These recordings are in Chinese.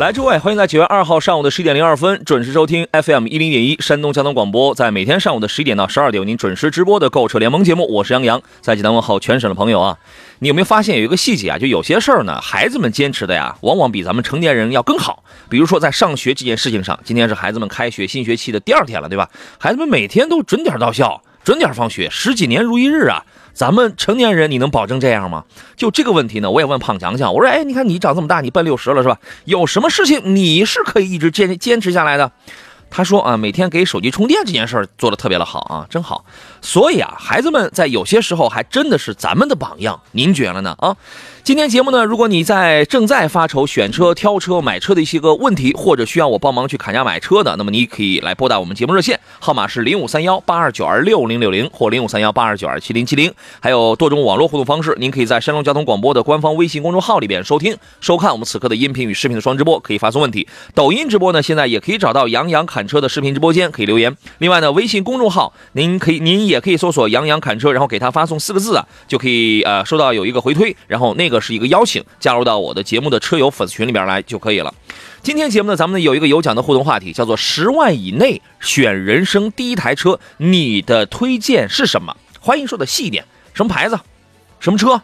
来，诸位，欢迎在九月二号上午的十一点零二分准时收听 FM 一零点一山东交通广播，在每天上午的十一点到十二点为您准时直播的购车联盟节目，我是杨洋，在济南问候全省的朋友啊。你有没有发现有一个细节啊？就有些事儿呢，孩子们坚持的呀，往往比咱们成年人要更好。比如说在上学这件事情上，今天是孩子们开学新学期的第二天了，对吧？孩子们每天都准点到校，准点放学，十几年如一日啊。咱们成年人，你能保证这样吗？就这个问题呢，我也问胖强强，我说，哎，你看你长这么大，你奔六十了是吧？有什么事情你是可以一直坚坚持下来的？他说啊，每天给手机充电这件事儿做的特别的好啊，真好。所以啊，孩子们在有些时候还真的是咱们的榜样，您觉得呢？啊？今天节目呢，如果你在正在发愁选车、挑车、买车的一些个问题，或者需要我帮忙去砍价买车的，那么你可以来拨打我们节目热线，号码是零五三幺八二九二六零六零或零五三幺八二九二七零七零，还有多种网络互动方式，您可以在山东交通广播的官方微信公众号里边收听、收看我们此刻的音频与视频的双直播，可以发送问题。抖音直播呢，现在也可以找到杨洋砍车的视频直播间，可以留言。另外呢，微信公众号您可以您也可以搜索杨洋砍车，然后给他发送四个字啊，就可以呃收到有一个回推，然后那这个是一个邀请。加入到我的节目的车友粉丝群里边来就可以了。今天节目呢，咱们有一个有奖的互动话题，叫做十万以内选人生第一台车，你的推荐是什么？欢迎说的细一点，什么牌子，什么车，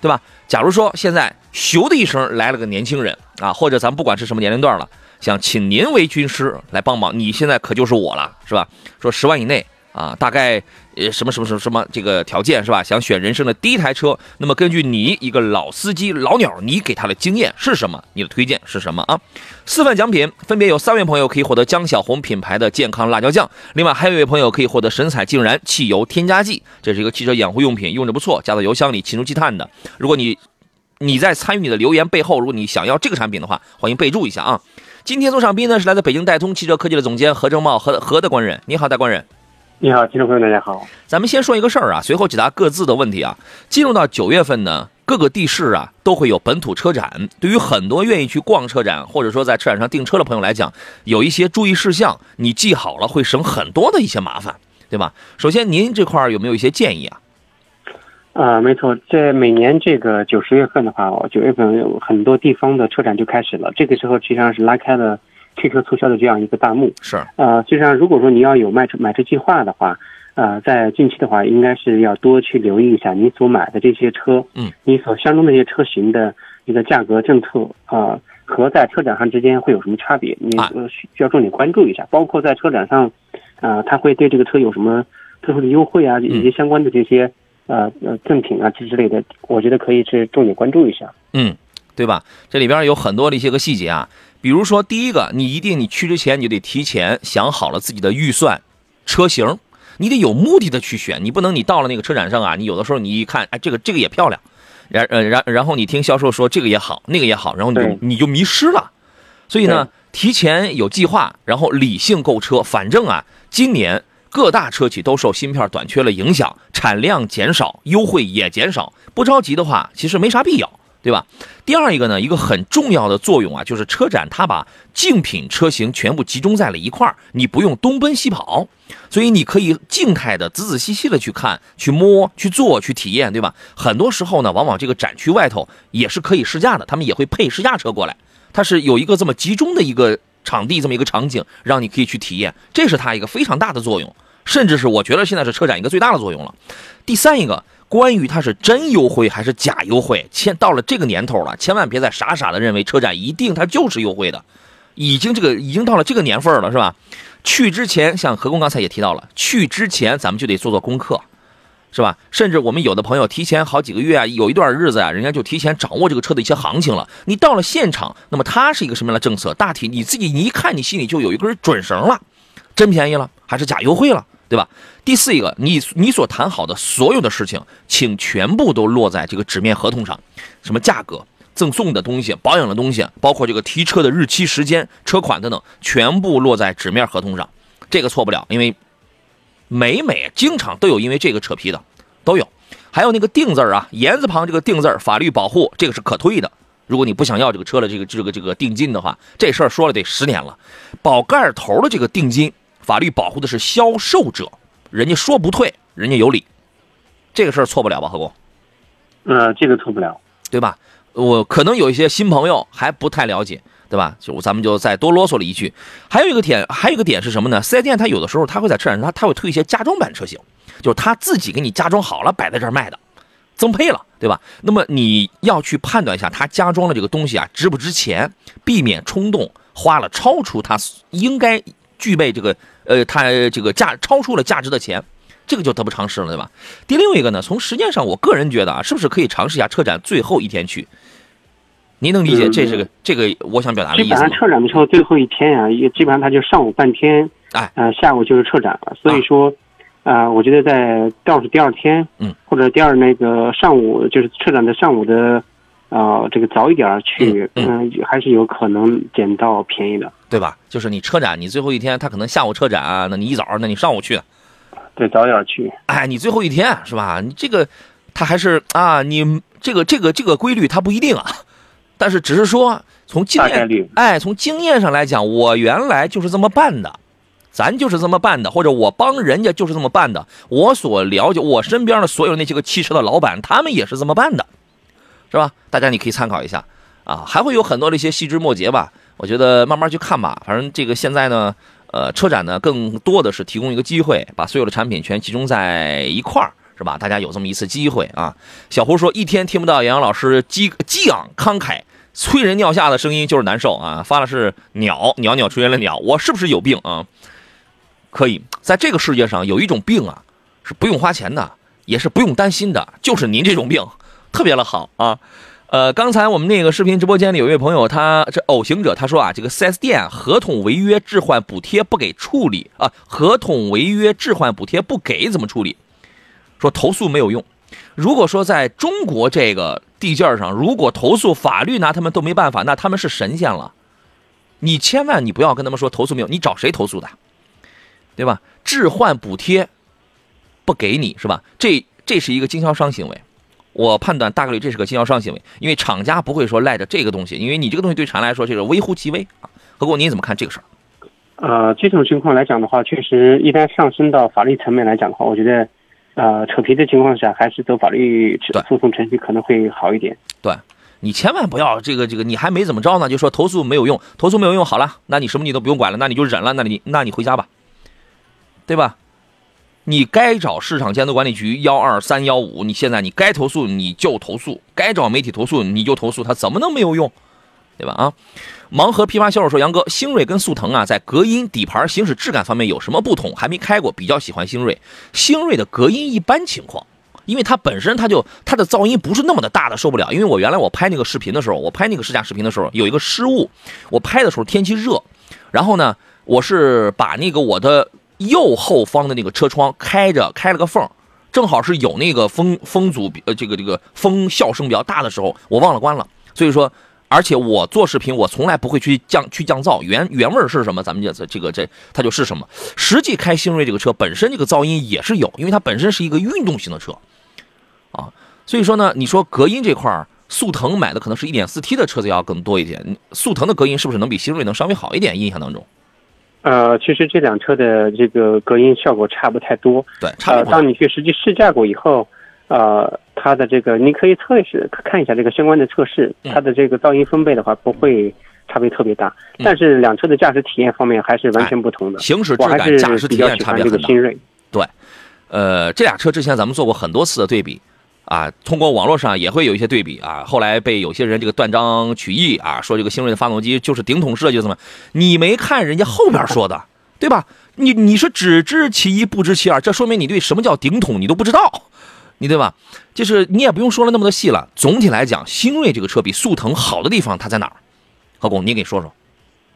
对吧？假如说现在咻的一声来了个年轻人啊，或者咱不管是什么年龄段了，想请您为军师来帮忙，你现在可就是我了，是吧？说十万以内。啊，大概呃什么什么什么什么这个条件是吧？想选人生的第一台车，那么根据你一个老司机老鸟，你给他的经验是什么？你的推荐是什么啊？四份奖品分别有三位朋友可以获得江小红品牌的健康辣椒酱，另外还有一位朋友可以获得神采竟然汽油添加剂，这是一个汽车养护用品，用着不错，加到油箱里清除积碳的。如果你你在参与你的留言背后，如果你想要这个产品的话，欢迎备注一下啊。今天做上宾呢是来自北京戴通汽车科技的总监何正茂何何的官人，你好，大官人。你好，听众朋友，大家好。咱们先说一个事儿啊，随后解答各自的问题啊。进入到九月份呢，各个地市啊都会有本土车展。对于很多愿意去逛车展或者说在车展上订车的朋友来讲，有一些注意事项，你记好了会省很多的一些麻烦，对吧？首先，您这块有没有一些建议啊？啊，没错，在每年这个九十月份的话，九月份有很多地方的车展就开始了。这个时候实际上是拉开了。汽车促销的这样一个大幕是，呃，实际上如果说你要有买车买车计划的话，呃，在近期的话，应该是要多去留意一下你所买的这些车，嗯，你所相中的这些车型的一个价格政策啊，和在车展上之间会有什么差别？你需需要重点关注一下，包括在车展上，啊，他会对这个车有什么特殊的优惠啊，以及相关的这些呃呃赠品啊这之类的，我觉得可以去重点关注一下，嗯，对吧？这里边有很多的一些个细节啊。比如说，第一个，你一定你去之前，你就得提前想好了自己的预算、车型，你得有目的的去选，你不能你到了那个车展上啊，你有的时候你一看，哎，这个这个也漂亮，然呃然然后你听销售说这个也好，那个也好，然后你就你就迷失了。所以呢，提前有计划，然后理性购车。反正啊，今年各大车企都受芯片短缺了影响，产量减少，优惠也减少，不着急的话，其实没啥必要。对吧？第二一个呢，一个很重要的作用啊，就是车展它把竞品车型全部集中在了一块儿，你不用东奔西跑，所以你可以静态的、仔仔细细的去看、去摸、去做、去体验，对吧？很多时候呢，往往这个展区外头也是可以试驾的，他们也会配试驾车过来，它是有一个这么集中的一个场地，这么一个场景，让你可以去体验，这是它一个非常大的作用，甚至是我觉得现在是车展一个最大的作用了。第三一个。关于它是真优惠还是假优惠，千到了这个年头了，千万别再傻傻的认为车展一定它就是优惠的，已经这个已经到了这个年份了，是吧？去之前，像何工刚才也提到了，去之前咱们就得做做功课，是吧？甚至我们有的朋友提前好几个月啊，有一段日子啊，人家就提前掌握这个车的一些行情了。你到了现场，那么它是一个什么样的政策？大体你自己你一看，你心里就有一根准绳了，真便宜了还是假优惠了？对吧？第四一个，你你所谈好的所有的事情，请全部都落在这个纸面合同上，什么价格、赠送的东西、保养的东西，包括这个提车的日期、时间、车款等等，全部落在纸面合同上，这个错不了，因为每每经常都有因为这个扯皮的，都有。还有那个定字儿啊，言字旁这个定字儿法律保护这个是可退的。如果你不想要这个车的这个这个这个定金的话，这事儿说了得十年了。宝盖头的这个定金，法律保护的是销售者，人家说不退，人家有理，这个事儿错不了吧，何工？呃，这个错不了，对吧？我可能有一些新朋友还不太了解，对吧？就咱们就再多啰嗦了一句。还有一个点，还有一个点是什么呢？四 S 店它有的时候它会在车展上，它它会推一些加装版车型，就是他自己给你加装好了摆在这儿卖的，增配了，对吧？那么你要去判断一下，他加装的这个东西啊值不值钱，避免冲动花了超出他应该具备这个呃，他这个价超出了价值的钱。这个就得不偿失了，对吧？第六一个呢，从时间上，我个人觉得啊，是不是可以尝试一下车展最后一天去？您能理解这是个这个我想表达的意思基本上车展的时候最后一天啊，也基本上它就上午半天，哎，呃，下午就是车展了。所以说，啊，我觉得在倒数第二天，嗯，或者第二那个上午，就是车展的上午的，啊，这个早一点去，嗯，还是有可能捡到便宜的，对吧？就是你车展，你最后一天，他可能下午车展，那你一早，那你上午去。对，早点去。哎，你最后一天是吧？你这个，他还是啊，你这个这个这个规律他不一定啊，但是只是说从经验，哎，从经验上来讲，我原来就是这么办的，咱就是这么办的，或者我帮人家就是这么办的。我所了解，我身边的所有那些个汽车的老板，他们也是这么办的，是吧？大家你可以参考一下啊，还会有很多的一些细枝末节吧。我觉得慢慢去看吧，反正这个现在呢。呃，车展呢，更多的是提供一个机会，把所有的产品全集中在一块儿，是吧？大家有这么一次机会啊。小胡说，一天听不到杨洋老师激激昂慷慨、催人尿下的声音就是难受啊。发的是鸟，袅袅出现了鸟，我是不是有病啊？可以，在这个世界上有一种病啊，是不用花钱的，也是不用担心的，就是您这种病，特别的好啊。呃，刚才我们那个视频直播间里有一位朋友，他这偶行者他说啊，这个 4S 店合同违约置换补贴不给处理啊，合同违约置换补贴不给怎么处理？说投诉没有用。如果说在中国这个地界上，如果投诉法律拿他们都没办法，那他们是神仙了。你千万你不要跟他们说投诉没有，你找谁投诉的？对吧？置换补贴不给你是吧？这这是一个经销商行为。我判断大概率这是个经销商行为，因为厂家不会说赖着这个东西，因为你这个东西对厂来说这是微乎其微啊。何工，你怎么看这个事儿？呃，这种情况来讲的话，确实一旦上升到法律层面来讲的话，我觉得，呃，扯皮的情况下，还是走法律诉讼程序可能会好一点。对，你千万不要这个这个，你还没怎么着呢，就说投诉没有用，投诉没有用，好了，那你什么你都不用管了，那你就忍了，那你那你回家吧，对吧？你该找市场监督管理局幺二三幺五，你现在你该投诉你就投诉，该找媒体投诉你就投诉，他怎么能没有用，对吧？啊，盲盒批发销售说，杨哥，星瑞跟速腾啊，在隔音、底盘、行驶质感方面有什么不同？还没开过，比较喜欢星瑞。星瑞的隔音一般情况，因为它本身它就它的噪音不是那么的大的受不了。因为我原来我拍那个视频的时候，我拍那个试驾视频的时候有一个失误，我拍的时候天气热，然后呢，我是把那个我的。右后方的那个车窗开着，开了个缝，正好是有那个风风阻，呃，这个这个风笑声比较大的时候，我忘了关了。所以说，而且我做视频，我从来不会去降去降噪，原原味是什么，咱们就这个这它就是什么。实际开星瑞这个车本身这个噪音也是有，因为它本身是一个运动型的车，啊，所以说呢，你说隔音这块速腾买的可能是一点四 T 的车子要更多一点，速腾的隔音是不是能比星瑞能稍微好一点？印象当中。呃，其实这辆车的这个隔音效果差不太多。对，差不当你去实际试驾过以后，呃，它的这个你可以测试看一下这个相关的测试，它的这个噪音分贝的话不会差别特别大。但是两车的驾驶体验方面还是完全不同的。行驶质感、驾驶体验差别很大。对，呃，这俩车之前咱们做过很多次的对比。啊，通过网络上也会有一些对比啊，后来被有些人这个断章取义啊，说这个星瑞的发动机就是顶筒设计怎么？你没看人家后边说的，对吧？你你是只知其一不知其二，这说明你对什么叫顶筒你都不知道，你对吧？就是你也不用说了那么多细了。总体来讲，星瑞这个车比速腾好的地方它在哪儿？何工，你给说说。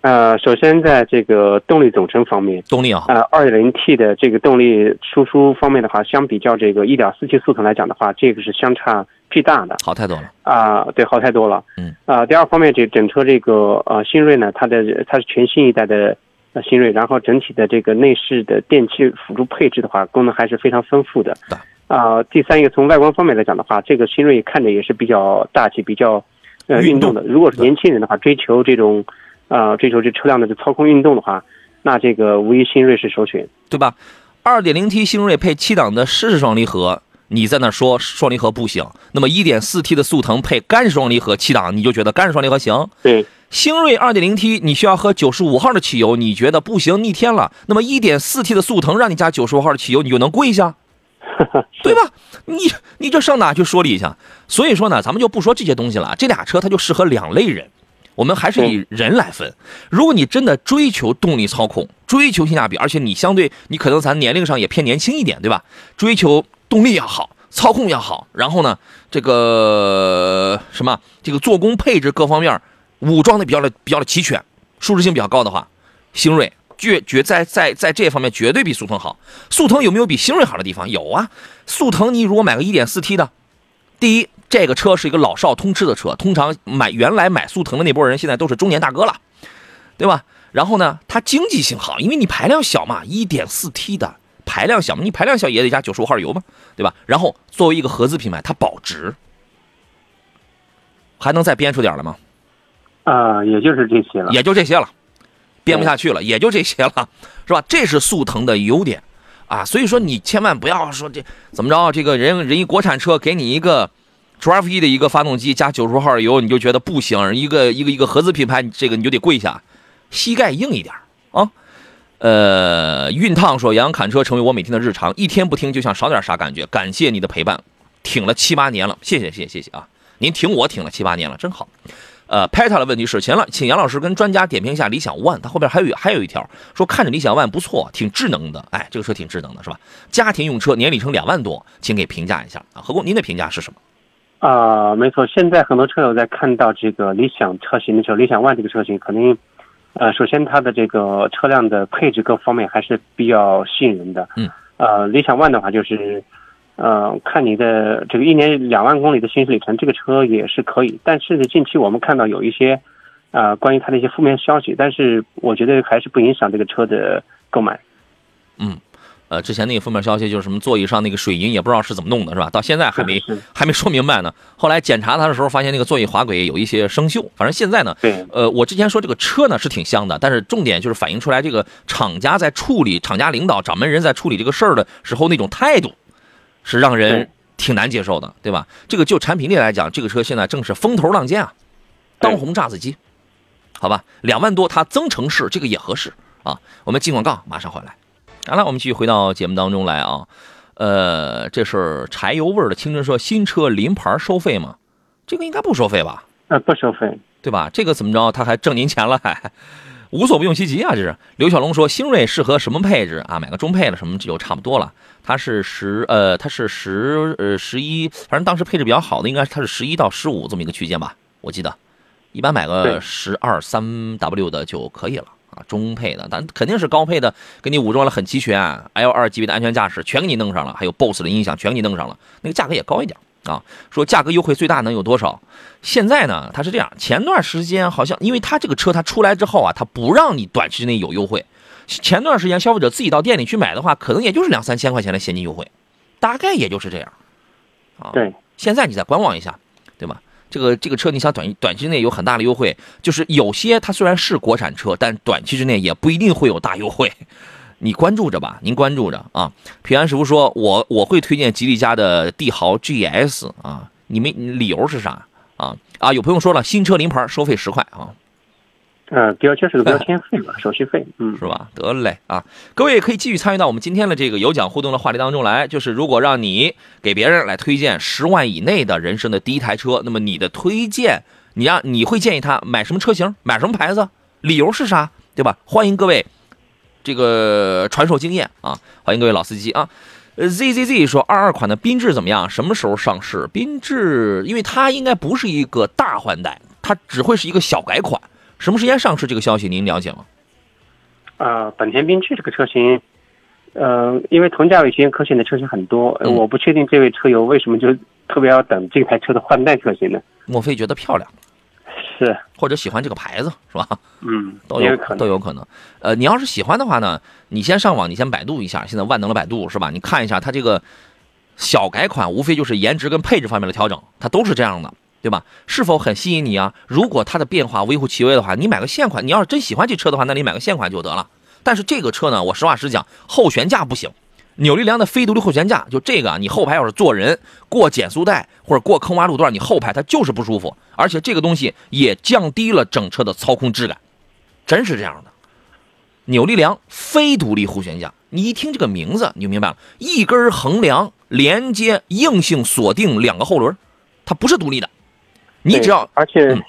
呃，首先在这个动力总成方面，动力啊，呃，二点零 T 的这个动力输出方面的话，相比较这个一点四 T 速腾来讲的话，这个是相差巨大的好太多了。啊，对，好太多了。嗯啊，第二方面，这整车这个呃新锐呢，它的它是全新一代的呃新锐，然后整体的这个内饰的电器辅助配置的话，功能还是非常丰富的对。啊，第三一个从外观方面来讲的话，这个新锐看着也是比较大气、比较呃运动的。如果是年轻人的话，追求这种啊追求这车辆的这操控运动的话，那这个无疑新锐是首选。对吧？二点零 T 新锐配七档的湿式双离合，你在那说双离合不行，那么一点四 T 的速腾配干式双离合七档，你就觉得干式双离合行？对，星锐 2.0T 你需要喝九十五号的汽油，你觉得不行逆天了，那么 1.4T 的速腾让你加九十五号的汽油，你就能跪下？对吧？你你这上哪去说理去？所以说呢，咱们就不说这些东西了，这俩车它就适合两类人。我们还是以人来分。如果你真的追求动力操控，追求性价比，而且你相对你可能咱年龄上也偏年轻一点，对吧？追求动力要好，操控要好，然后呢，这个什么，这个做工配置各方面武装的比较的比较的齐全，舒适性比较高的话，星锐绝绝在在在这方面绝对比速腾好。速腾有没有比星锐好的地方？有啊。速腾你如果买个 1.4T 的，第一，这个车是一个老少通吃的车，通常买原来买速腾的那波人现在都是中年大哥了，对吧？然后呢，它经济性好，因为你排量小嘛一点四 T 的排量小嘛，你排量小也得加九十五号油嘛，对吧？然后作为一个合资品牌，它保值，还能再编出点来吗？啊，也就是这些了。也就这些了，编不下去了，也就这些了，是吧？这是速腾的优点啊，所以说你千万不要说这怎么着，这个人人一国产车给你一个 12E 的一个发动机加90号油，你就觉得不行，一个一个一个合资品牌，你这个你就得跪下，膝盖硬一点啊。呃，熨烫说杨洋侃车成为我每天的日常，一天不听就像少点啥感觉。感谢你的陪伴，挺了七八年了，谢谢谢谢谢谢啊！您挺我挺了七八年了，真好。呃 p e t a 的问题是，请了，请杨老师跟专家点评一下理想 ONE，它后边还有还有一条说看着理想 ONE 不错，挺智能的，哎，这个车挺智能的，是吧？家庭用车，年里程两万多，请给评价一下啊。何工，您的评价是什么？啊、没错，现在很多车友在看到这个理想车型的时候，理想 ONE 这个车型肯定，呃，首先它的这个车辆的配置各方面还是比较吸引人的。嗯。呃，理想 ONE 的话就是，呃，看你的这个一年两万公里的行驶里程，这个车也是可以。但是呢，近期我们看到有一些，呃，关于它的一些负面消息，但是我觉得还是不影响这个车的购买。嗯，呃，之前那个负面消息就是什么座椅上那个水银也不知道是怎么弄的，是吧？到现在还没 还没说明白呢。后来检查它的时候，发现那个座椅滑轨有一些生锈。反正现在呢，对，呃，我之前说这个车呢是挺香的，但是重点就是反映出来这个厂家在处理、厂家领导、掌门人在处理这个事儿的时候那种态度，是让人挺难接受的，对吧？这个就产品力来讲，这个车现在正是风头浪尖啊，当红炸子鸡，好吧？两万多它增程式这个也合适啊。我们进广告，马上回来。好了，我们继续回到节目当中来啊。呃，这是柴油味儿的青春说新车临牌收费吗？这个应该不收费吧？呃，不收费。对吧？这个怎么着，他还挣您钱了，还无所不用其极啊！这是刘小龙说，星瑞适合什么配置啊？买个中配的什么就差不多了。它是十呃，它是十呃十一，反正当时配置比较好的应该它是十一到十五这么一个区间吧，我记得。一般买个对十二三 W 的就可以了啊，中配的，但肯定是高配的，给你武装了很齐全，L 二级别的安全驾驶全给你弄上了，还有 BOSS 的音响全给你弄上了，那个价格也高一点啊。说价格优惠最大能有多少？现在呢，它是这样，前段时间好像因为它这个车它出来之后啊，它不让你短期之内有优惠。前段时间消费者自己到店里去买的话，可能也就是两三千块钱的现金优惠，大概也就是这样。啊，对，现在你再观望一下，对吧？这个这个车你想短短期内有很大的优惠，就是有些它虽然是国产车，但短期之内也不一定会有大优惠。你关注着吧，您关注着啊。平安师傅说，我我会推荐吉利家的帝豪 GS 啊，你们理由是啥啊？啊，有朋友说了，新车临牌收费十块啊，呃，标签是个标签费嘛，手续费。嗯，是吧？得嘞啊！各位也可以继续参与到我们今天的这个有奖互动的话题当中来。就是如果让你给别人来推荐十万以内的人生的第一台车，那么你的推荐，你让你会建议他买什么车型，买什么牌子，理由是啥，对吧？欢迎各位这个传授经验啊！欢迎各位老司机啊！呃，ZZZ 说二二款的缤智怎么样？什么时候上市？缤智，因为它应该不是一个大换代，它只会是一个小改款。什么时间上市？这个消息您了解吗？呃，本田缤智这个车型，呃，因为同价位区间可选的车型很多，嗯我不确定这位车友为什么就特别要等这台车的换代车型呢？莫非觉得漂亮，是，或者喜欢这个牌子是吧？嗯，都有也可能都有可能。呃，你要是喜欢的话呢，你先上网，你先百度一下，现在万能的百度是吧？你看一下它这个小改款，无非就是颜值跟配置方面的调整，它都是这样的，对吧？是否很吸引你啊？如果它的变化微乎其微的话，你买个现款，你要是真喜欢这车的话，那你买个现款就得了。但是这个车呢，我实话实讲，后悬架不行。扭力梁的非独立后悬架，就这个啊，你后排要是坐人过减速带或者过坑洼路段，你后排它就是不舒服，而且这个东西也降低了整车的操控质感，真是这样的。扭力梁非独立后悬架，你一听这个名字你就明白了，一根横梁连接硬性锁定两个后轮，它不是独立的，你只要而且嗯，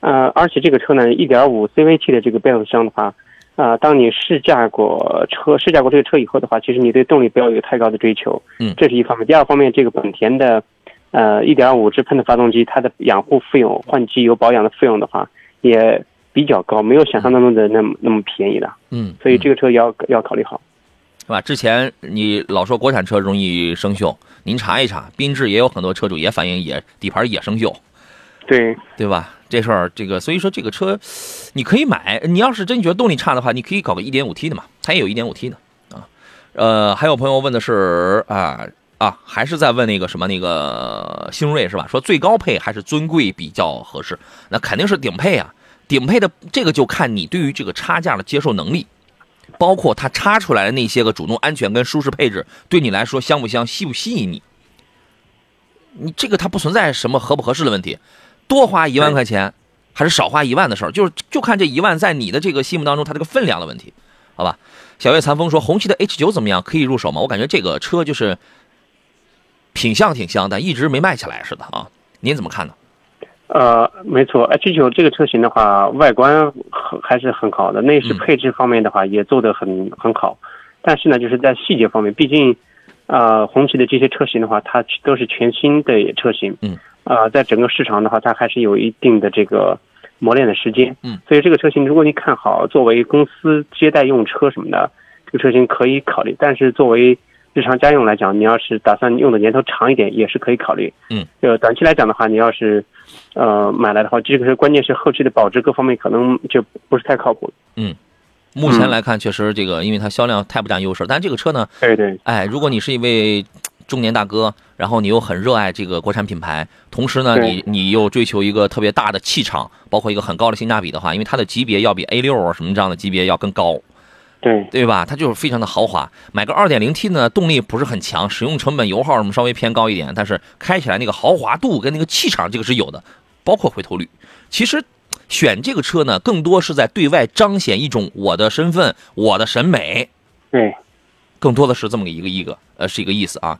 呃，而且这个车呢，1.5 CVT 的这个变速箱的话，啊、当你试驾过车试驾过这个车以后的话，其实你对动力不要有太高的追求，嗯这是一方面。第二方面，这个本田的呃1.5直喷的发动机，它的养护费用、换机油保养的费用的话，也比较高，没有想象当中的那么那么便宜的，嗯，所以这个车要要考虑好。是吧？之前你老说国产车容易生锈，您查一查，缤智也有很多车主也反映也底盘也生锈，对，对吧？这事儿，这个所以说这个车，你可以买。你要是真觉得动力差的话，你可以搞个 1.5T 的嘛，它也有 1.5T 的啊。呃，还有朋友问的是啊啊，还是在问那个什么那个星瑞是吧？说最高配还是尊贵比较合适？那肯定是顶配啊，顶配的这个就看你对于这个差价的接受能力。包括它插出来的那些个主动安全跟舒适配置，对你来说香不香、吸不吸引你？你这个它不存在什么合不合适的问题，多花一万块钱还是少花一万的事儿，就是就看这一万在你的这个心目当中它这个分量的问题，好吧？小月残风说红旗的 H 九怎么样？可以入手吗？我感觉这个车就是品相挺香，但一直没卖起来似的啊。您怎么看呢？呃，没错，H 九这个车型的话，外观很还是很好的，内饰嗯配置方面的话也做得很很好，但是呢，就是在细节方面，毕竟，呃，红旗的这些车型的话，它都是全新的车型，嗯，呃，在整个市场的话，它还是有一定的这个磨练的时间，嗯，所以这个车型如果你看好，作为公司接待用车什么的，这个车型可以考虑，但是作为日常家用来讲，你要是打算用的年头长一点，也是可以考虑。嗯，呃，短期来讲的话，你要是呃买来的话，这个是关键是后期的保值各方面可能就不是太靠谱。嗯目前来看，确实这个因为它销量太不占优势，但这个车呢，对对哎，如果你是一位中年大哥，然后你又很热爱这个国产品牌，同时呢，你你又追求一个特别大的气场，包括一个很高的性价比的话，因为它的级别要比 A 六啊什么这样的级别要更高，对对吧？它就是非常的豪华。买个 2.0T 呢，动力不是很强，使用成本、油耗什么稍微偏高一点，但是开起来那个豪华度跟那个气场，这个是有的，包括回头率。其实选这个车呢，更多是在对外彰显一种我的身份、我的审美。对，更多的是这么一个一个呃是一个意思啊。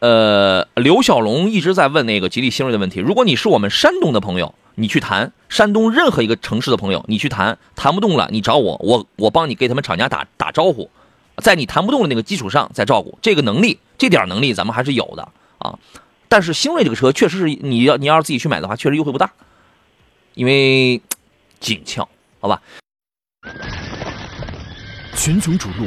呃，刘小龙一直在问那个吉利星瑞的问题。如果你是我们山东的朋友，你去谈山东任何一个城市的朋友，你去谈谈不动了，你找我，我我帮你给他们厂家打打招呼，在你谈不动的那个基础上再照顾。这个能力，这点能力咱们还是有的啊。但是星瑞这个车确实是你要你要是自己去买的话，确实优惠不大，因为紧俏，好吧？群雄逐鹿，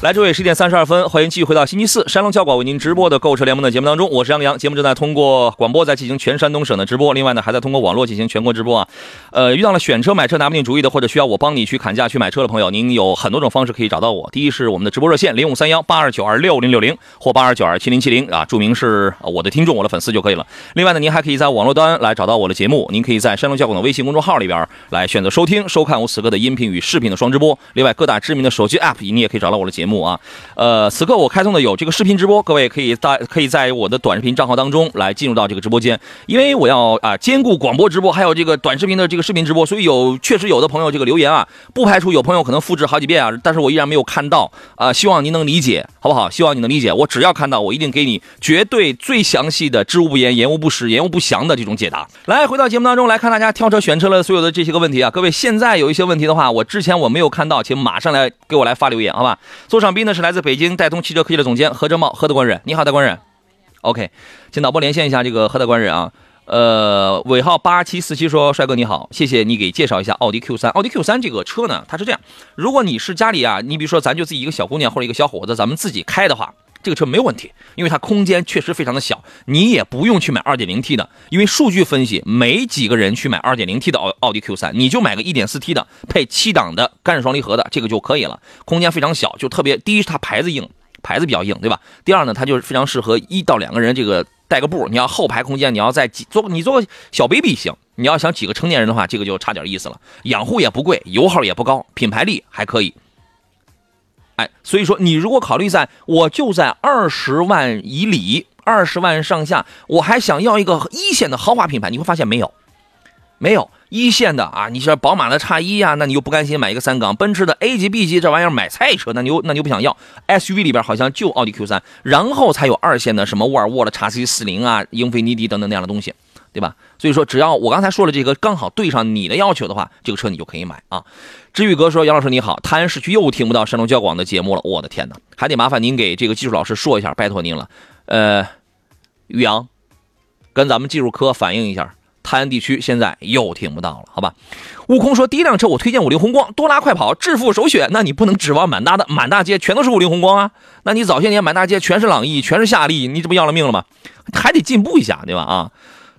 来，这位十点三十二分，欢迎继续回到星期四山东教广为您直播的购车联盟的节目当中，我是杨洋。节目正在通过广播在进行全山东省的直播，另外呢还在通过网络进行全国直播啊。呃，遇到了选车买车拿不定主意的，或者需要我帮你去砍价去买车的朋友，您有很多种方式可以找到我。第一是我们的直播热线零五三幺八二九二六零六零或八二九二七零七零啊，注明是我的听众、我的粉丝就可以了。另外呢，您还可以在网络端来找到我的节目，您可以在山东教广的微信公众号里边来选择收听、收看我此刻的音频与视频的双直播。另外，各大知名的手机 App 你也可以找到我的节目。目啊。呃，此刻我开通的有这个视频直播，各位可以在可以在我的短视频账号当中来进入到这个直播间，因为我要啊兼顾广播直播还有这个短视频的这个视频直播，所以有确实有的朋友这个留言啊，不排除有朋友可能复制好几遍啊，但是我依然没有看到啊，希望您能理解，好不好？希望你能理解，我只要看到，我一定给你绝对最详细的、知无不言、言无不实、言无不详的这种解答。来，回到节目当中来看大家挑车选车了所有的这些个问题啊，各位现在有一些问题的话，我之前我没有看到，请马上来给我来发留言，好吧？座上宾呢是来自北京戴通汽车科技的总监何哲茂，何德官人，你好，大官人。OK，请导播连线一下这个何德官人啊。呃，尾号八七四七说，帅哥你好，谢谢你给介绍一下奥迪 Q 三。奥迪 Q 三这个车呢，它是这样，如果你是家里啊，你比如说咱就自己一个小姑娘或者一个小伙子，咱们自己开的话，这个车没有问题，因为它空间确实非常的小，你也不用去买二点零 T 的，因为数据分析，没几个人去买二点零 T 的奥奥迪 Q 三，你就买个一点四 T 的配七档的干式双离合的，这个就可以了，空间非常小，就特别第一是它牌子硬，牌子比较硬，对吧？第二呢，它就是非常适合一到两个人这个。带个步，你要后排空间，你要再几坐，你坐个小 baby 行。你要想几个成年人的话，这个就差点意思了。养护也不贵，油耗也不高，品牌力还可以。哎，所以说你如果考虑在我就在二十万以里，二十万上下，我还想要一个一线的豪华品牌，你会发现没有，没有。一线的啊，你说宝马的叉一呀，那你又不甘心买一个三缸；奔驰的 A 级、B 级这玩意儿买菜车，那你又那你又不想要。SUV 里边好像就奥迪 Q 三，然后才有二线的什么沃尔沃的叉 C 四零啊、英菲尼迪等等那样的东西，对吧？所以说，只要我刚才说的这个刚好对上你的要求的话，这个车你就可以买啊。知宇哥说：“杨老师你好，泰安市区又听不到山东交广的节目了，我的天哪，还得麻烦您给这个技术老师说一下，拜托您了。呃，宇阳，跟咱们技术科反映一下。”泰安地区现在又听不到了，好吧？悟空说：“第一辆车我推荐五菱宏光，多拉快跑，致富首选。那你不能指望满大的满大街全都是五菱宏光啊？那你早些年满大街全是朗逸，全是夏利，你这不要了命了吗？还得进步一下，对吧？啊，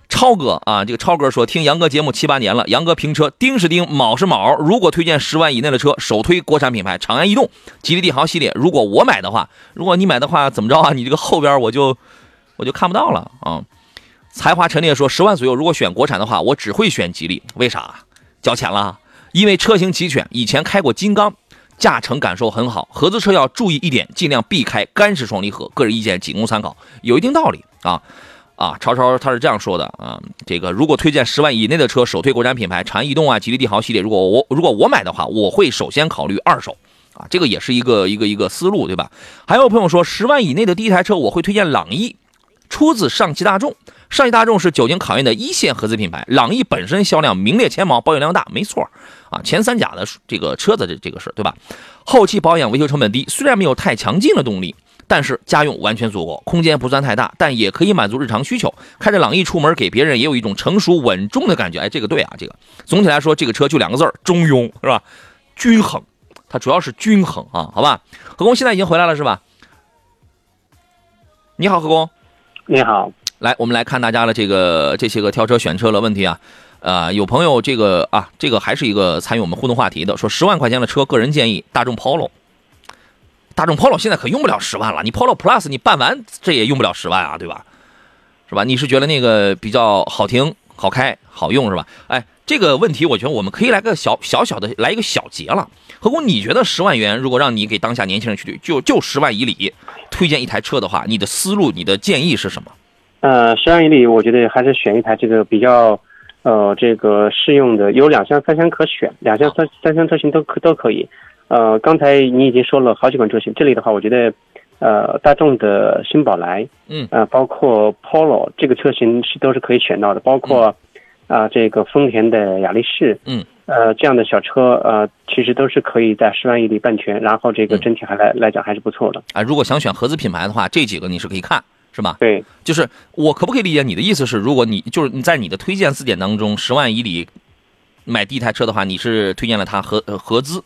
超哥啊，这个超哥说听杨哥节目七八年了，杨哥评车丁是丁，卯是卯。如果推荐十万以内的车，首推国产品牌长安逸动、吉利帝豪系列。如果我买的话，如果你买的话，怎么着啊？你这个后边我就我就看不到了啊。”才华陈列说：“十万左右，如果选国产的话，我只会选吉利。为啥？交钱了？因为车型齐全，以前开过金刚，驾乘感受很好。合资车要注意一点，尽量避开干式双离合。个人意见仅供参考，有一定道理啊啊！超超他是这样说的啊，这个如果推荐十万以内的车，首推国产品牌长安逸动啊、吉利帝豪系列。如果我如果我买的话，我会首先考虑二手啊，这个也是一个一个一个思路，对吧？还有朋友说，十万以内的第一台车，我会推荐朗逸，出自上汽大众。”上汽大众是久经考验的一线合资品牌，朗逸本身销量名列前茅，保有量大，没错啊，前三甲的这个车子这这个事对吧？后期保养维修成本低，虽然没有太强劲的动力，但是家用完全足够，空间不算太大，但也可以满足日常需求。开着朗逸出门，给别人也有一种成熟稳重的感觉。哎，这个对啊，这个总体来说，这个车就两个字儿：中庸，是吧？均衡，它主要是均衡啊，好吧？何工现在已经回来了是吧？你好，何工。你好。来，我们来看大家的这个这些个挑车选车的问题啊，呃，有朋友这个啊，这个还是一个参与我们互动话题的，说十万块钱的车，个人建议大众 Polo。大众 Polo 现在可用不了十万了，你 Polo Plus 你办完这也用不了十万啊，对吧？是吧？你是觉得那个比较好听、好开、好用是吧？哎，这个问题我觉得我们可以来个小小小的来一个小结了。何工，你觉得十万元如果让你给当下年轻人去就就十万以里推荐一台车的话，你的思路、你的建议是什么？呃，十万以里，我觉得还是选一台这个比较，呃，这个适用的，有两厢、三厢可选，两厢、三三厢车型都可都可以。呃，刚才你已经说了好几款车型，这里的话，我觉得，呃，大众的新宝来，嗯，呃，包括 Polo 这个车型是都是可以选到的，包括啊，这个丰田的雅力士，嗯，呃，这样的小车，呃，其实都是可以在十万以里办全，然后这个整体还来来讲还是不错的。啊，如果想选合资品牌的话，这几个你是可以看。是吧？对，就是我可不可以理解你的意思是，如果你就是你在你的推荐字典当中，十万以里买第一台车的话，你是推荐了它合合资？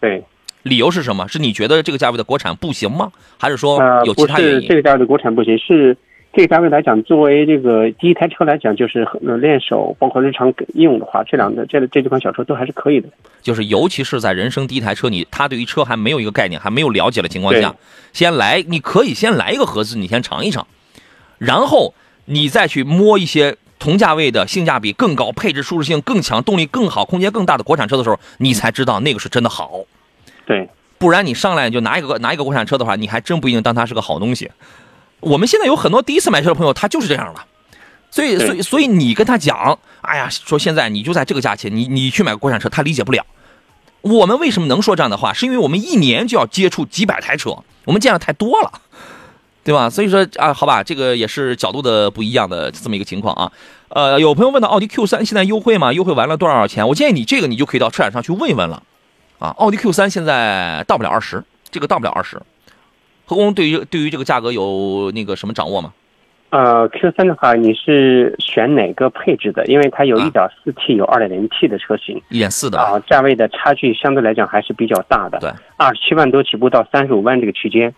对，理由是什么？是你觉得这个价位的国产不行吗？还是说有其他原因？不是这个价位的国产不行，是。这个价位来讲，作为这个第一台车来讲，就是练手，包括日常应用的话，这两个这这几款小车都还是可以的。就是尤其是在人生第一台车，你他对于车还没有一个概念，还没有了解的情况下，先来，你可以先来一个合资，你先尝一尝，然后你再去摸一些同价位的性价比更高、配置舒适性更强、动力更好、空间更大的国产车的时候，你才知道那个是真的好。对。不然你上来就拿一个拿一个国产车的话，你还真不一定当它是个好东西。我们现在有很多第一次买车的朋友，他就是这样的，所以所以所以你跟他讲，哎呀，说现在你就在这个价钱，你你去买个国产车，他理解不了。我们为什么能说这样的话？是因为我们一年就要接触几百台车，我们见的太多了，对吧？所以说啊，好吧，这个也是角度的不一样的这么一个情况啊。呃，有朋友问到奥迪 Q 三现在优惠吗？优惠完了多少钱？我建议你这个你就可以到车展上去问一问了，啊，奥迪 Q 三现在到不了二十，这个到不了二十。何工对于对于这个价格有那个什么掌握吗？呃，Q 三的话，你是选哪个配置的？因为它有一点四 T，有二点零 T 的车型，一点四的啊，价位的差距相对来讲还是比较大的。对，二十七万多起步到三十五万这个区间，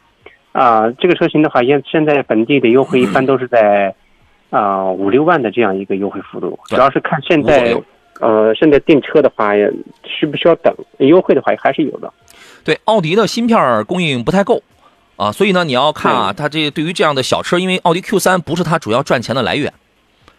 啊，这个车型的话，现现在本地的优惠一般都是在啊五六万的这样一个优惠幅度，主要是看现在呃现在订车的话需不需要等，优惠的话还是有的。对，奥迪的芯片供应不太够。啊，所以呢，你要看啊，它这对于这样的小车，因为奥迪 Q 三不是它主要赚钱的来源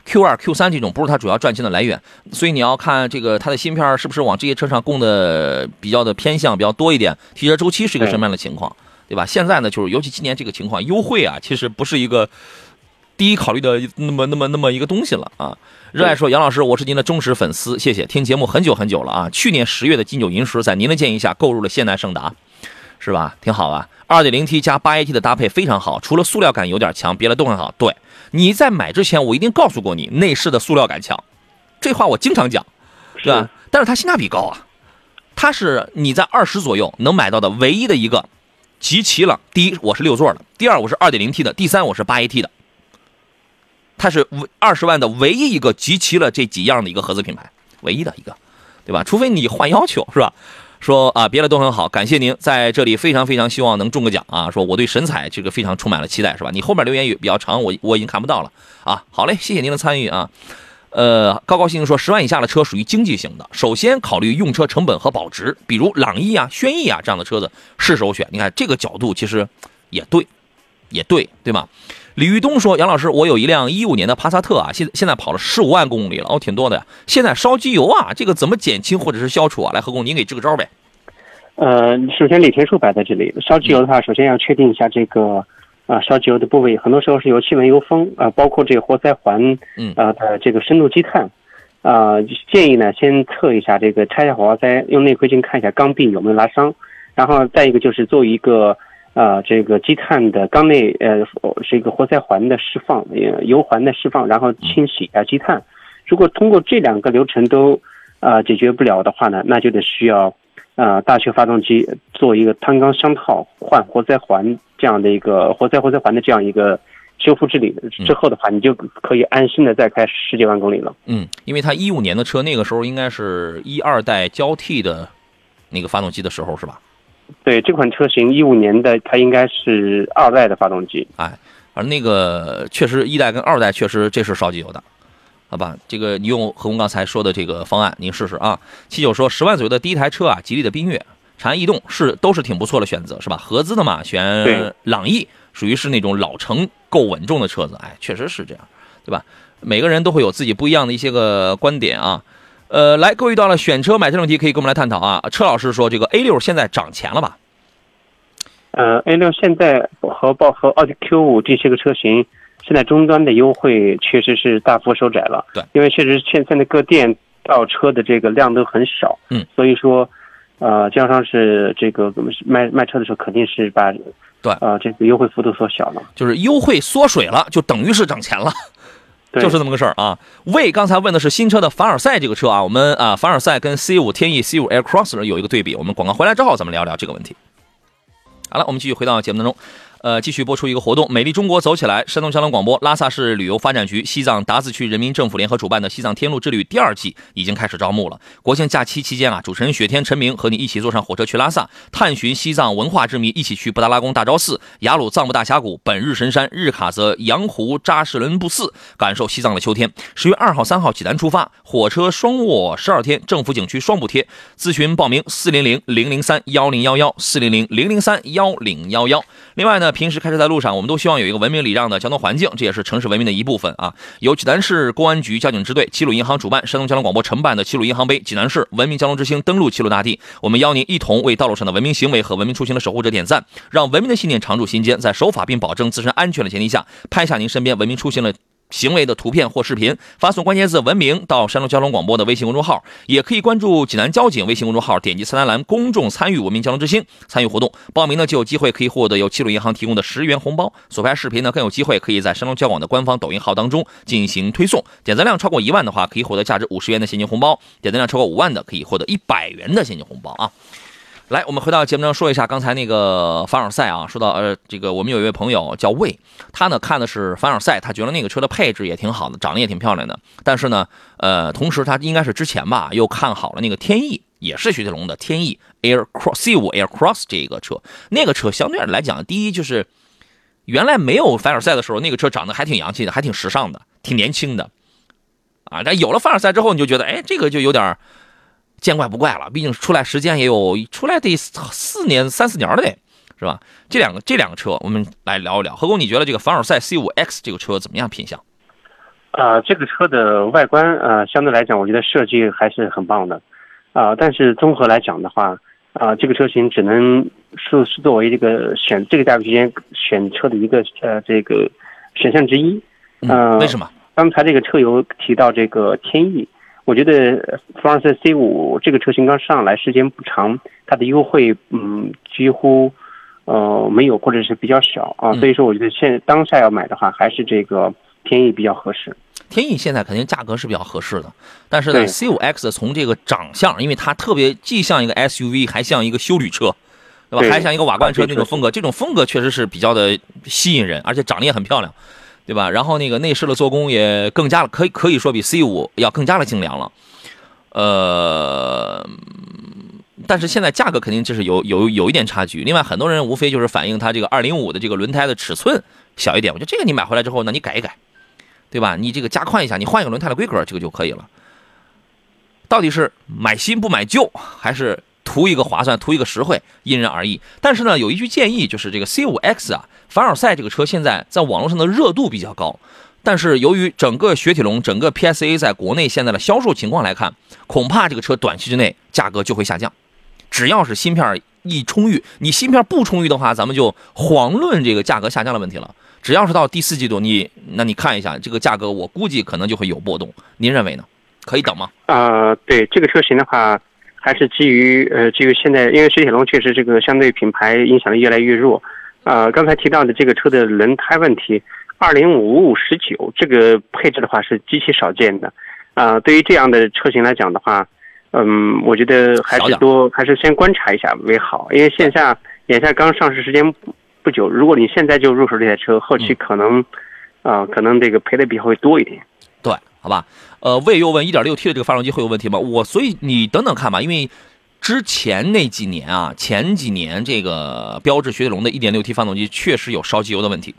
，Q 二、Q 三这种不是它主要赚钱的来源，所以你要看这个它的芯片是不是往这些车上供的比较的偏向比较多一点，提车周期是一个什么样的情况，对吧？现在呢，就是尤其今年这个情况，优惠啊，其实不是一个第一考虑的那么那么那么一个东西了啊。热爱说，杨老师，我是您的忠实粉丝，谢谢，听节目很久很久了啊。去年十月的金九银十，在您的建议下购入了现代胜达。是吧？挺好啊，二点零 T 加八 AT 的搭配非常好，除了塑料感有点强，别的都很好。对，你在买之前我一定告诉过你，内饰的塑料感强，这话我经常讲，对吧？但是它性价比高啊，它是你在二十左右能买到的唯一的一个集齐了。第一，我是六座的；第二，我是二点零 T 的；第三，我是八 AT 的。它是二十万的唯一一个集齐了这几样的一个合资品牌，唯一的一个，对吧？除非你换要求，是吧？说啊，别的都很好，感谢您在这里，非常非常希望能中个奖啊！说我对神采这个非常充满了期待，是吧？你后面留言也比较长，我我已经看不到了啊。好嘞，谢谢您的参与啊。呃，高高兴兴说，十万以下的车属于经济型的，首先考虑用车成本和保值，比如朗逸啊、轩逸啊这样的车子是首选。你看这个角度其实也对，也对，对吗？李玉东说：“杨老师，我有一辆一五年的帕萨特啊，现现在跑了十五万公里了，哦，挺多的呀。现在烧机油啊，这个怎么减轻或者是消除啊？来，何工，您给支个招呗。”呃，首先，李天树摆在这里，烧机油的话，首先要确定一下这个啊烧机油的部位，很多时候是由气门油封啊，包括这个活塞环，嗯啊的这个深度积碳啊，建议呢先测一下这个拆下火花塞，用内窥镜看一下缸壁有没有拉伤，然后再一个就是做一个。啊，这个积碳的缸内呃是一个活塞环的释放，油环的释放，然后清洗一下积碳。如果通过这两个流程都啊解决不了的话呢，那就得需要啊大修发动机做一个碳缸箱套换活塞环这样的一个活塞活塞环的这样一个修复治理之后的话，你就可以安心的再开十几万公里了。嗯，因为它一五年的车那个时候应该是一二代交替的那个发动机的时候是吧？对这款车型，一五年的它应该是二代的发动机。哎，而那个确实一代跟二代确实这是烧机油的，好吧？这个你用何工刚才说的这个方案，您试试啊。七九说十万左右的第一台车啊，吉利的缤越、长安逸动是都是挺不错的选择，是吧？合资的嘛，选朗逸属于是那种老成够稳重的车子，哎，确实是这样，对吧？每个人都会有自己不一样的一些个观点啊。呃，来，各位遇到了选车买车问题，可以跟我们来探讨啊。车老师说，这个 A 六现在涨钱了吧？呃，A 六现在和包和奥迪 Q 五这些个车型，现在终端的优惠确实是大幅收窄了。对，因为确实现在的各店到车的这个量都很少。嗯，所以说，呃，经销商是这个卖卖车的时候，肯定是把对呃这个优惠幅度缩小了，就是优惠缩水了，就等于是涨钱了。就是这么个事儿啊。魏刚才问的是新车的凡尔赛这个车啊，我们啊凡尔赛跟 C 五天翼 C 五 Air Crosser 有一个对比。我们广告回来之后，咱们聊聊这个问题。好了，我们继续回到节目当中。呃，继续播出一个活动，美丽中国走起来！山东交通广播、拉萨市旅游发展局、西藏达孜区人民政府联合主办的西藏天路之旅第二季已经开始招募了。国庆假期期间啊，主持人雪天、陈明和你一起坐上火车去拉萨，探寻西藏文化之谜，一起去布达拉宫大昭寺、雅鲁藏布大峡谷、本日神山日喀则羊湖扎什伦布寺，感受西藏的秋天。十月二号、三号济南出发，火车双卧十二天，政府景区双补贴。咨询报名：四零零零零三幺零幺幺，四零零零零三幺零幺幺。另外呢。平时开车在路上，我们都希望有一个文明礼让的交通环境，这也是城市文明的一部分啊。由济南市公安局交警支队、齐鲁银行主办，山东交通广播承办的齐鲁银行杯济南市文明交通之星登陆齐鲁大地，我们邀您一同为道路上的文明行为和文明出行的守护者点赞，让文明的信念常驻心间，在守法并保证自身安全的前提下，拍下您身边文明出行的。行为的图片或视频，发送关键字“文明”到山东交通广播的微信公众号，也可以关注济南交警微信公众号，点击菜单栏“公众参与文明交通之星”参与活动，报名呢就有机会可以获得由齐鲁银行提供的十元红包。所拍视频呢更有机会可以在山东交广的官方抖音号当中进行推送，点赞量超过一万的话，可以获得价值五十元的现金红包；点赞量超过五万的，可以获得一百元的现金红包啊。来，我们回到节目中说一下刚才那个凡尔赛啊。说到呃，这个我们有一位朋友叫魏，他呢看的是凡尔赛，他觉得那个车的配置也挺好的，长得也挺漂亮的。但是呢，呃，同时他应该是之前吧，又看好了那个天翼，也是雪铁龙的天翼 Air Cross C 五 Air Cross 这个车。那个车相对来讲，第一就是原来没有凡尔赛的时候，那个车长得还挺洋气的，还挺时尚的，挺年轻的啊。但有了凡尔赛之后，你就觉得，哎，这个就有点。见怪不怪了，毕竟出来时间也有出来得四年三四年了得，是吧？这两个这两个车，我们来聊一聊。何工，你觉得这个凡尔赛 C 五 X 这个车怎么样？品相？啊，这个车的外观啊，相对来讲，我觉得设计还是很棒的，啊，但是综合来讲的话，啊，这个车型只能是是作为这个选这个价格区间选车的一个呃这个选项之一。嗯，为什么？刚才这个车友提到这个天翼。我觉得凡尔赛 C 五这个车型刚上来时间不长，它的优惠嗯几乎呃没有或者是比较小啊，所以说我觉得现当下要买的话，还是这个天翼比较合适。天翼现在肯定价格是比较合适的，但是呢，C 五 X 从这个长相，因为它特别既像一个 SUV，还像一个修旅车，对吧？还像一个瓦罐车那种风格，这种风格确实是比较的吸引人，而且长得也很漂亮。对吧？然后那个内饰的做工也更加了，可以可以说比 C 五要更加的精良了。呃，但是现在价格肯定就是有有有一点差距。另外，很多人无非就是反映它这个二零五的这个轮胎的尺寸小一点。我觉得这个你买回来之后，那你改一改，对吧？你这个加宽一下，你换一个轮胎的规格，这个就可以了。到底是买新不买旧，还是？图一个划算，图一个实惠，因人而异。但是呢，有一句建议，就是这个 C5X 啊，凡尔赛这个车现在在网络上的热度比较高。但是由于整个雪铁龙、整个 PSA 在国内现在的销售情况来看，恐怕这个车短期之内价格就会下降。只要是芯片一充裕，你芯片不充裕的话，咱们就遑论这个价格下降的问题了。只要是到第四季度，你那你看一下这个价格，我估计可能就会有波动。您认为呢？可以等吗？啊，对这个车型的话。还是基于呃，基于现在，因为雪铁龙确实这个相对品牌影响力越来越弱，啊，刚才提到的这个车的轮胎问题，二零五五十九这个配置的话是极其少见的，啊，对于这样的车型来讲的话，嗯，我觉得还是多还是先观察一下为好，因为线下眼下刚上市时间不久，如果你现在就入手这台车，后期可能啊，可能这个赔的比较会多一点。对，好吧。呃，魏又问，一点六 T 的这个发动机会有问题吗？我所以你等等看吧，因为之前那几年啊，前几年这个标致雪铁龙的一点六 T 发动机确实有烧机油的问题，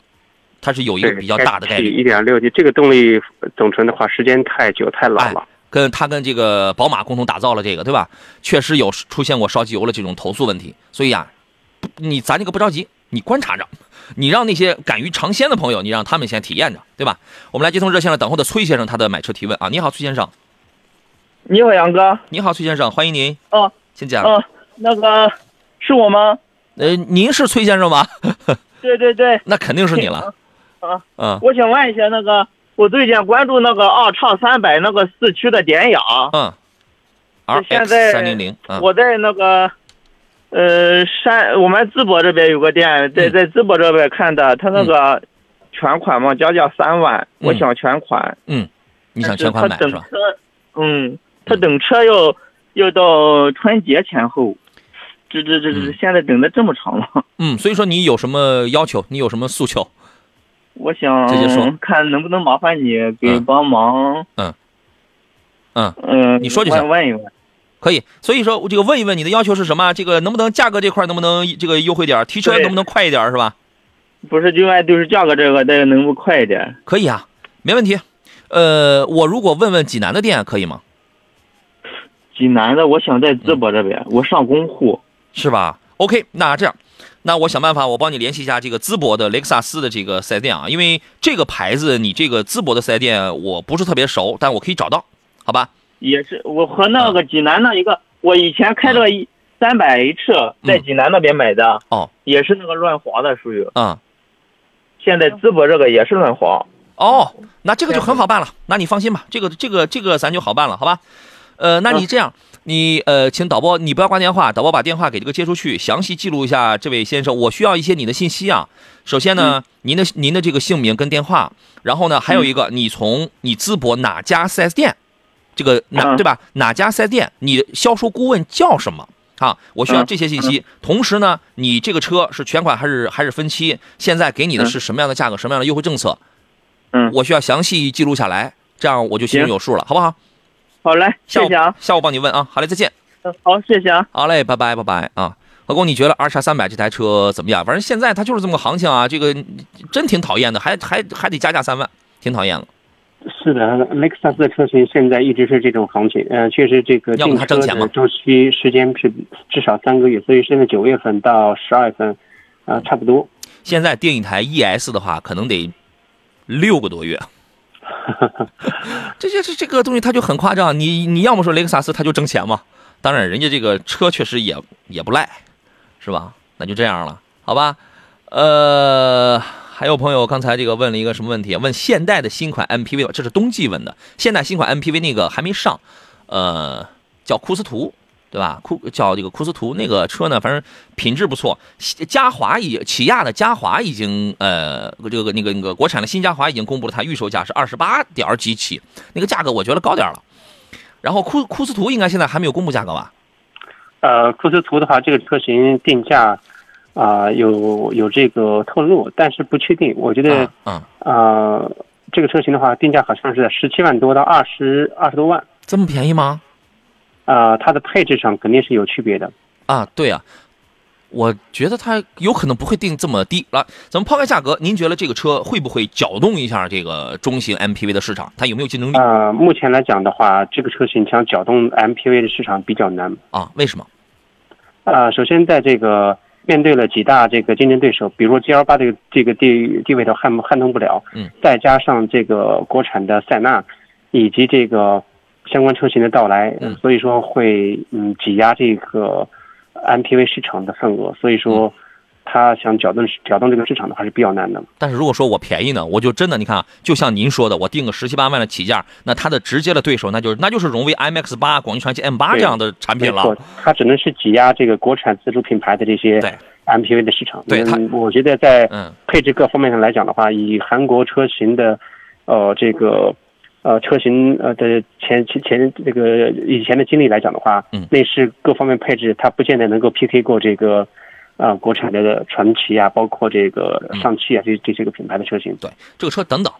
它是有一个比较大的概率。一点六 T 这个动力总成的话，时间太久太老了。跟它跟这个宝马共同打造了这个，对吧？确实有出现过烧机油的这种投诉问题，所以啊，你咱这个不着急，你观察着。你让那些敢于尝鲜的朋友，你让他们先体验着，对吧？我们来接通热线了，等候的崔先生他的买车提问啊！你好，崔先生。你好，杨哥。你好，崔先生，欢迎您。哦，请讲。哦，那个是我吗？呃，您是崔先生吗？对 对对。那肯定是你了。啊。嗯。我想问一下，那个我最近关注那个二叉三百那个四驱的典雅。嗯。现在三零零。我在那个。呃，山我们淄博这边有个店，在在淄博这边看的，他那个全款嘛，加价三万，我想全款。嗯，你想全款买是吧？嗯，他等车要要到春节前后，这这这这现在等的这么长了。嗯，所以说你有什么要求？你有什么诉求？我想直接说，看能不能麻烦你给帮忙。嗯嗯嗯，你说就行。问一问。可以，所以说我这个问一问你的要求是什么？这个能不能价格这块能不能这个优惠点？提车能不能快一点是吧？不是，另外就是价格这个，这个能不能快一点？可以啊，没问题。呃，我如果问问济南的店可以吗？济南的，我想在淄博这边，我上公户是吧？OK，那这样，那我想办法，我帮你联系一下这个淄博的雷克萨斯的这个四 S 店啊，因为这个牌子你这个淄博的四 S 店我不是特别熟，但我可以找到，好吧？也是我和那个济南那一个，我以前开了一三百 H，在济南那边买的，哦，也是那个乱滑的，属于。嗯，现在淄博这个也是乱滑。哦，那这个就很好办了，那你放心吧，这个这个这个咱就好办了，好吧？呃，那你这样，你呃，请导播你不要挂电话，导播把电话给这个接出去，详细记录一下这位先生，我需要一些你的信息啊。首先呢，您的您的这个姓名跟电话，然后呢，还有一个你从你淄博哪家 4S 店，这个哪嗯对吧？哪家 4S 店，你销售顾问叫什么？啊，我需要这些信息。同时呢，你这个车是全款还是还是分期？现在给你的是什么样的价格？什么样的优惠政策？嗯，我需要详细记录下来，这样我就心里有数了，好不好？好嘞，谢谢啊。下午帮你问啊。好嘞，再见。嗯好，谢谢啊。好嘞，拜拜拜拜啊。老公，你觉得 R 叉三百这台车怎么样？反正现在它就是这么个行情啊，这个真挺讨厌的，还还还得加价三万，挺讨厌了。是的，雷克萨斯的车型现在一直是这种行情，呃，确实这个要不订车它挣钱吗的周期时间是至少三个月，所以现在九月份到十二月份，啊、差不多。现在订一台 ES 的话，可能得六个多月。这这这这个东西它就很夸张，你你要么说雷克萨斯它就挣钱嘛，当然人家这个车确实也也不赖，是吧？那就这样了，好吧？呃，还有朋友刚才这个问了一个什么问题？问现代的新款 MPV，这是冬季问的。现代新款 MPV 那个还没上，呃，叫库斯图，对吧？库叫这个库斯图那个车呢，反正品质不错。嘉华已起亚的嘉华已经呃这个那个那个国产的新嘉华已经公布了它预售价是二十八点几起，那个价格我觉得高点了。然后库库斯图应该现在还没有公布价格吧？呃，库斯图的话，这个车型定价啊、有有这个透露，但是不确定。我觉得啊，嗯，呃，这个车型的话，定价好像是在十七万多到二十二十多万。这么便宜吗？啊，它的配置上肯定是有区别的。啊，对啊，我觉得它有可能不会定这么低。来，咱们抛开价格，您觉得这个车会不会搅动一下这个中型 MPV 的市场？它有没有竞争力呃，目前来讲的话，这个车型想搅动 MPV 的市场比较难。啊？为什么？呃，首先在这个面对了几大这个竞争对手，比如说 GL 八这个这个地地位都撼撼动不了，嗯，再加上这个国产的塞纳，以及这个相关车型的到来，嗯。所以说会嗯挤压这个 MPV 市场的份额，所以嗯。说他想搅动搅动这个市场的还是比较难的。但是如果说我便宜呢，我就真的你看啊，就像您说的，我定个十七八万的起价，那它的直接的对手那就是那就是荣威 MX 八、广汽传祺 M 八这样的产品了它只能是挤压这个国产自主品牌的这些对 MPV 的市场。对它嗯，我觉得在嗯配置各方面上来讲的话，以韩国车型的，呃，这个呃车型呃的前前前这个以前的经历来讲的话，嗯内饰各方面配置它不见得能够 PK 过这个。啊、国产的传祺啊，包括这个嗯上汽啊，这这些个品牌的车型，对，这个车等等，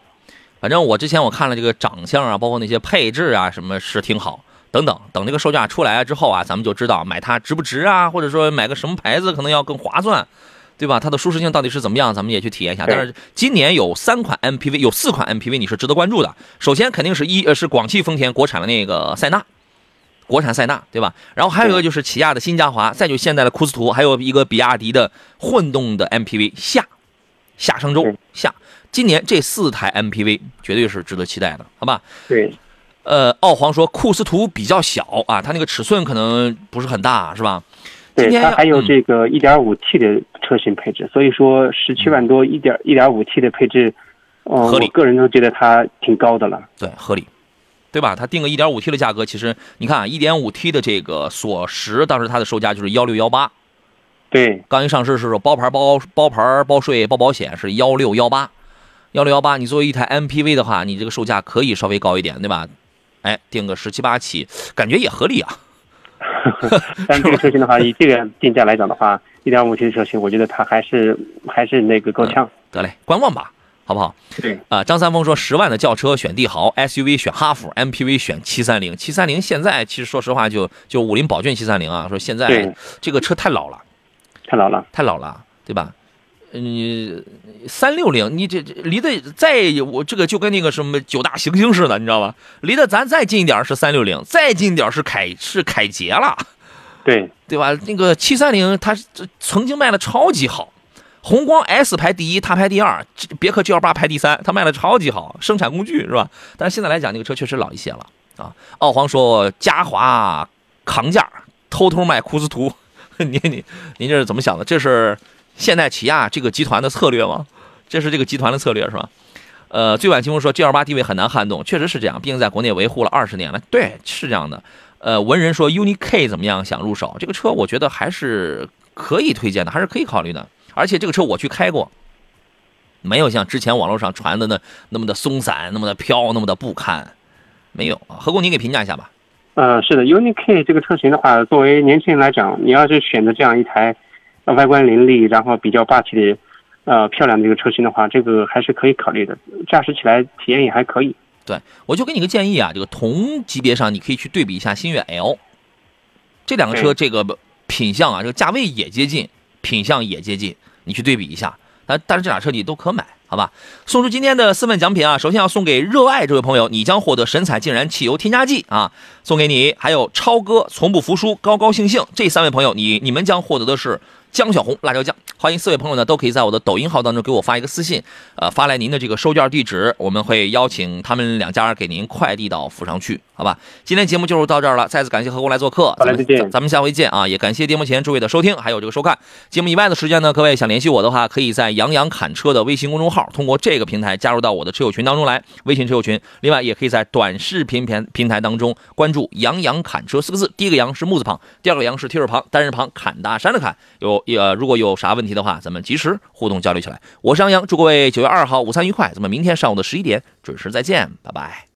反正我之前我看了这个长相啊，包括那些配置啊，什么是挺好。等等，等这个售价出来之后啊，咱们就知道买它值不值啊，或者说买个什么牌子可能要更划算，对吧？它的舒适性到底是怎么样，咱们也去体验一下。但是今年有三款 MPV，有四款 MPV 你是值得关注的。首先肯定是一呃是广汽丰田国产的那个塞纳，国产塞纳，对吧？然后还有一个就是起亚的新嘉华，再就现在的库斯图，还有一个比亚迪的混动的 MPV 夏夏商周对夏。今年这四台 MPV 绝对是值得期待的，好吧？对，呃，奥皇说库斯图比较小啊，它那个尺寸可能不是很大，是吧？今对，它还有嗯这个 1.5T 的车型配置，所以说十七万多一点 1.5T 的配置，呃，合理我个人都觉得它挺高的了。对，合理，对吧？它定个 1.5T 的价格，其实你看啊，1.5T 的这个索十，当时它的售价就是幺六幺八，对，刚一上市是说包牌包包牌包税包保险是幺六幺八，幺六幺八，你作为一台 MPV 的话，你这个售价可以稍微高一点，对吧？哎，定个十七八起，感觉也合理啊。但这个车型的话，以这个定价来讲的话，1.5T 的车型，我觉得它还是还是那个够呛。得嘞，观望吧，好不好？对，啊，张三丰说，十万的轿车选帝豪，SUV 选哈弗，MPV 选七三零。七三零现在其实说实话就就五菱宝骏七三零啊，说现在对这个车太老了，太老了。太老了，对吧？你三六零，你这这离得再我这个就跟那个什么九大行星似的，你知道吧？离得咱再近一点是三六零，再近一点是凯是凯捷了，对对吧？那个七三零它曾经卖的超级好，宏光 S 排第一，它排第二，别克 GL 八排第三，它卖的超级好，生产工具是吧？但是现在来讲，这个车确实老一些了啊。奥皇说嘉华扛价偷偷卖库斯图，您您您这是怎么想的？这是现代起亚这个集团的策略吗？这是这个集团的策略是吧？呃，最晚清风说 GL 八地位很难撼动，确实是这样，毕竟在国内维护了二十年了。对，是这样的。呃，文人说 UNI K 怎么样？想入手这个车，我觉得还是可以推荐的，还是可以考虑的。而且这个车我去开过，没有像之前网络上传的那那么的松散，那么的飘，那么的不堪，没有啊。何工，您给评价一下吧。呃，是的，UNI K 这个车型的话，作为年轻人来讲，你要是选择这样一台外观凌厉，然后比较霸气的。呃，漂亮的一个车型的话，这个还是可以考虑的，驾驶起来体验也还可以。对，我就给你个建议啊，这个同级别上你可以去对比一下星越 L，这两个车这个品相啊，这个价位也接近，品相也接近，你去对比一下。但但是这俩车你都可买，好吧？送出今天的四份奖品啊，首先要送给热爱这位朋友，你将获得神采竟然汽油添加剂啊，送给你，还有超哥从不服输，高高兴兴这三位朋友，你你们将获得的是。姜小红辣椒酱，欢迎四位朋友呢，都可以在我的抖音号当中给我发一个私信，呃，发来您的这个收件地址，我们会邀请他们两家给您快递到府上去，好吧？今天节目就是到这儿了，再次感谢何工来做客，咱们咱们下回见啊！也感谢节目前诸位的收听，还有这个收看。节目以外的时间呢，各位想联系我的话，可以在杨洋侃车的微信公众号，通过这个平台加入到我的车友群当中来，微信车友群。另外，也可以在短视频平平台当中关注“杨洋侃车”四个字，第一个杨是木字旁，第二个杨是提手旁，单人旁，侃大山的侃。有呃，如果有啥。啥 题的话，咱们及时互动交流起来。我是杨洋，祝各位九月二号午餐愉快。咱们明天上午的十一点准时再见，拜拜。